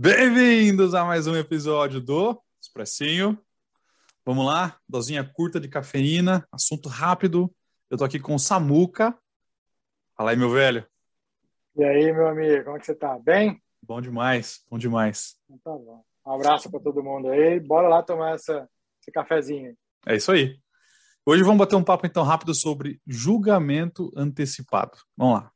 Bem-vindos a mais um episódio do Expressinho. Vamos lá, dosinha curta de cafeína, assunto rápido. Eu tô aqui com o Samuca. Fala aí, meu velho. E aí, meu amigo, como é que você tá? Bem? Bom demais, bom demais. Então tá bom. Um abraço para todo mundo aí. Bora lá tomar essa, esse cafezinho. É isso aí. Hoje vamos bater um papo então rápido sobre julgamento antecipado. Vamos lá.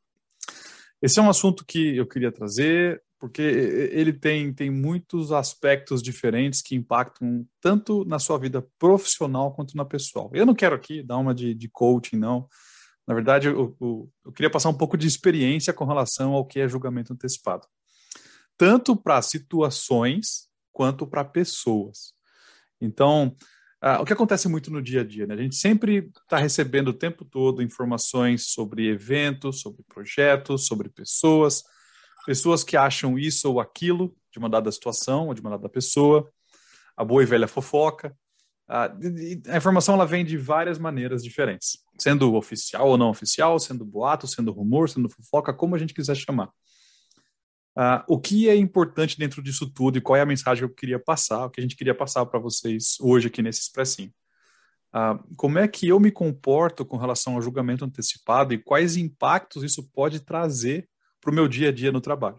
Esse é um assunto que eu queria trazer porque ele tem, tem muitos aspectos diferentes que impactam tanto na sua vida profissional quanto na pessoal. Eu não quero aqui dar uma de, de coaching, não. Na verdade, eu, eu, eu queria passar um pouco de experiência com relação ao que é julgamento antecipado. Tanto para situações quanto para pessoas. Então, Uh, o que acontece muito no dia a dia, né? A gente sempre está recebendo o tempo todo informações sobre eventos, sobre projetos, sobre pessoas, pessoas que acham isso ou aquilo de uma dada situação ou de uma dada pessoa, a boa e velha fofoca. A informação ela vem de várias maneiras diferentes, sendo oficial ou não oficial, sendo boato, sendo rumor, sendo fofoca, como a gente quiser chamar. Uh, o que é importante dentro disso tudo e qual é a mensagem que eu queria passar, o que a gente queria passar para vocês hoje aqui nesse expressinho? Uh, como é que eu me comporto com relação ao julgamento antecipado e quais impactos isso pode trazer para o meu dia a dia no trabalho?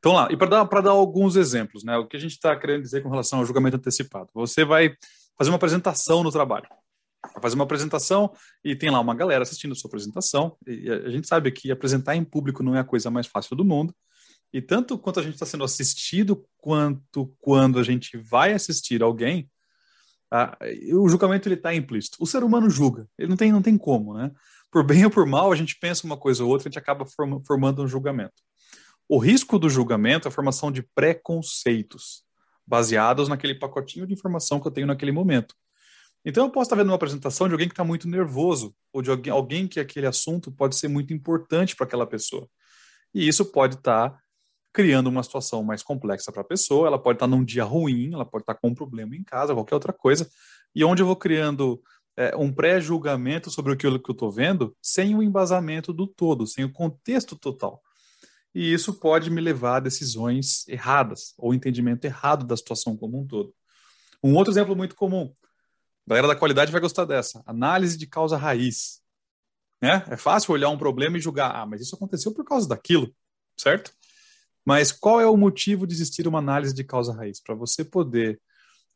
Então lá, e para dar, dar alguns exemplos, né, o que a gente está querendo dizer com relação ao julgamento antecipado? Você vai fazer uma apresentação no trabalho fazer uma apresentação e tem lá uma galera assistindo a sua apresentação. E a gente sabe que apresentar em público não é a coisa mais fácil do mundo. E tanto quanto a gente está sendo assistido, quanto quando a gente vai assistir alguém, a, o julgamento ele está implícito. O ser humano julga, ele não tem, não tem como, né? Por bem ou por mal, a gente pensa uma coisa ou outra, a gente acaba form, formando um julgamento. O risco do julgamento é a formação de preconceitos, baseados naquele pacotinho de informação que eu tenho naquele momento. Então eu posso estar vendo uma apresentação de alguém que está muito nervoso, ou de alguém, alguém que aquele assunto pode ser muito importante para aquela pessoa. E isso pode estar criando uma situação mais complexa para a pessoa, ela pode estar num dia ruim, ela pode estar com um problema em casa, qualquer outra coisa, e onde eu vou criando é, um pré-julgamento sobre aquilo que eu estou vendo, sem o embasamento do todo, sem o contexto total. E isso pode me levar a decisões erradas, ou entendimento errado da situação como um todo. Um outro exemplo muito comum, a galera da qualidade vai gostar dessa. Análise de causa raiz. Né? É fácil olhar um problema e julgar, ah, mas isso aconteceu por causa daquilo, certo? Mas qual é o motivo de existir uma análise de causa raiz? Para você poder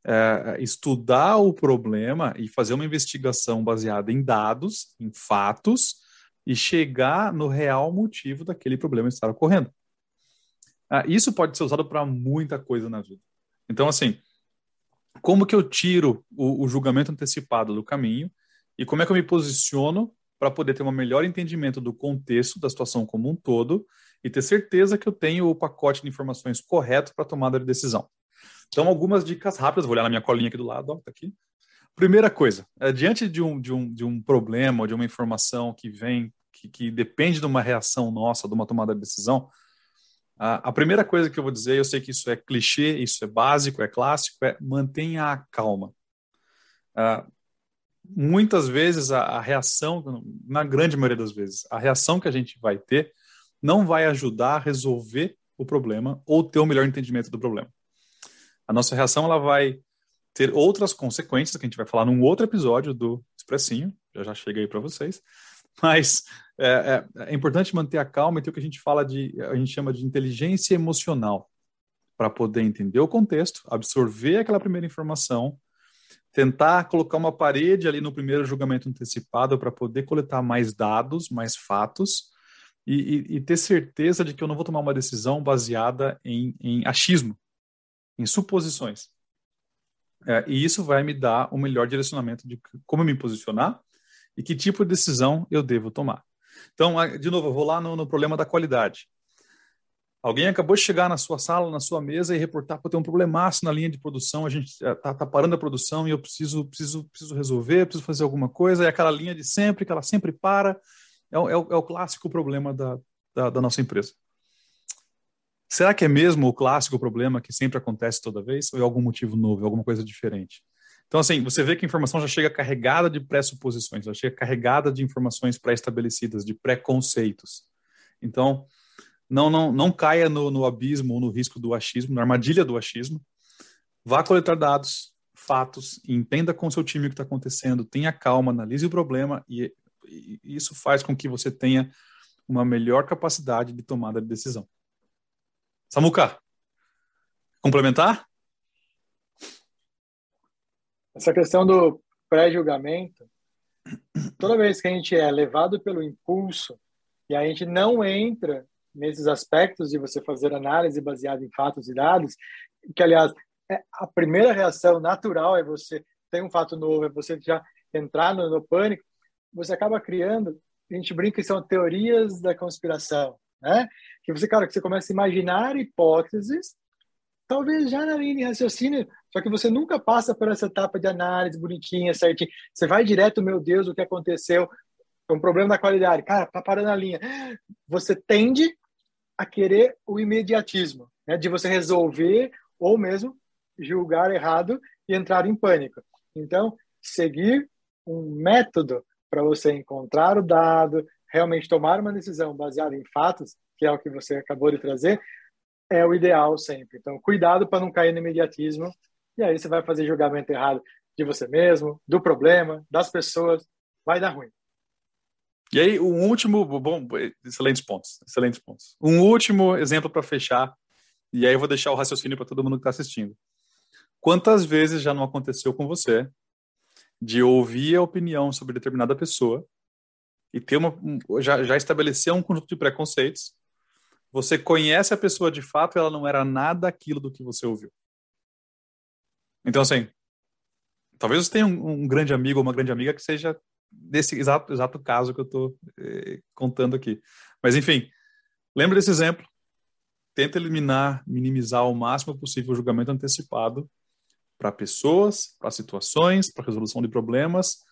é, estudar o problema e fazer uma investigação baseada em dados, em fatos, e chegar no real motivo daquele problema estar ocorrendo. Ah, isso pode ser usado para muita coisa na vida. Então, assim, como que eu tiro o, o julgamento antecipado do caminho e como é que eu me posiciono para poder ter um melhor entendimento do contexto da situação como um todo e ter certeza que eu tenho o pacote de informações correto para tomada de decisão. Então, algumas dicas rápidas, vou olhar na minha colinha aqui do lado, ó, tá aqui. Primeira coisa, é, diante de um, de, um, de um problema de uma informação que vem, que, que depende de uma reação nossa, de uma tomada de decisão, a, primeira coisa que eu vou dizer, eu sei que isso é clichê, isso é básico, é clássico, é mantenha a calma. Uh, muitas vezes a, a, reação, na grande maioria das vezes, a reação que a gente vai ter não vai ajudar a resolver o problema ou ter o um melhor entendimento do problema. A nossa reação ela vai ter outras consequências que a gente vai falar num outro episódio do Expressinho, já já chega aí para vocês, mas é, é, é, importante manter a calma e ter o que a gente fala de, a gente chama de inteligência emocional, para poder entender o contexto, absorver aquela primeira informação, tentar colocar uma parede ali no primeiro julgamento antecipado para poder coletar mais dados, mais fatos, e, e, ter certeza de que eu não vou tomar uma decisão baseada em, em achismo, em suposições. É, e isso vai me dar o melhor direcionamento de como me posicionar e que tipo de decisão eu devo tomar. Então, de novo, eu vou lá no, no problema da qualidade. Alguém acabou de chegar na sua sala, na sua mesa e reportar que tem um problemaço na linha de produção, a gente está tá parando a produção e eu preciso, preciso, preciso resolver, preciso fazer alguma coisa, é aquela linha de sempre, que ela sempre para, é, o, é é o clássico problema da, da, da nossa empresa. Será que é mesmo o clássico problema que sempre acontece toda vez? Ou é algum motivo novo, é alguma coisa diferente? Então, assim, você vê que a informação já chega carregada de pressuposições, já chega carregada de informações pré-estabelecidas, de preconceitos. Então, Não, não, não caia no, no abismo ou no risco do achismo, na armadilha do achismo. Vá coletar dados, fatos, entenda com o seu time o que está acontecendo, tenha calma, analise o problema e, e isso faz com que você tenha uma melhor capacidade de tomada de decisão. Samuca, complementar? Essa questão do pré-julgamento, toda vez que a gente é levado pelo impulso e a gente não entra nesses aspectos de você fazer análise baseada em fatos e dados, que aliás é, a primeira reação natural é você tem um fato novo, é você já entrar no, no pânico, você acaba criando, a gente brinca que são teorias da conspiração, né? Que você, cara, que você começa a imaginar hipóteses, talvez já na linha de raciocínio, só que você nunca passa por essa etapa de análise bonitinha, certinho. Você vai direto, meu Deus, o que aconteceu? É um problema da qualidade. Cara, tá parando a linha. Você tende a querer o imediatismo, né? De você resolver ou mesmo julgar errado e entrar em pânico. Então, seguir um método para você encontrar o dado, realmente tomar uma decisão baseada em fatos, que é o que você acabou de trazer, é o ideal sempre. Então, cuidado para não cair no imediatismo, e aí você vai fazer julgamento errado de você mesmo, do problema, das pessoas, vai dar ruim. E aí, um último, bom, excelentes pontos, excelentes pontos. Um último exemplo para fechar, e aí eu vou deixar o raciocínio para todo mundo que está assistindo. Quantas vezes já não aconteceu com você de ouvir a opinião sobre determinada pessoa e ter uma já, já estabelecer um conjunto de preconceitos. Você conhece a pessoa de fato ela não era nada aquilo do que você ouviu. Então, assim, talvez você tenha um, um grande amigo ou uma grande amiga que seja desse exato, exato caso que eu estou eh, contando aqui. Mas, enfim, lembre desse exemplo. Tenta eliminar, minimizar ao máximo possível o julgamento antecipado para pessoas, para situações, para resolução de problemas,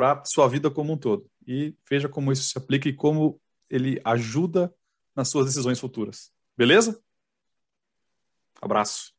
para sua vida como um todo. E veja como isso se aplica e como ele ajuda nas suas decisões futuras. Beleza? Abraço.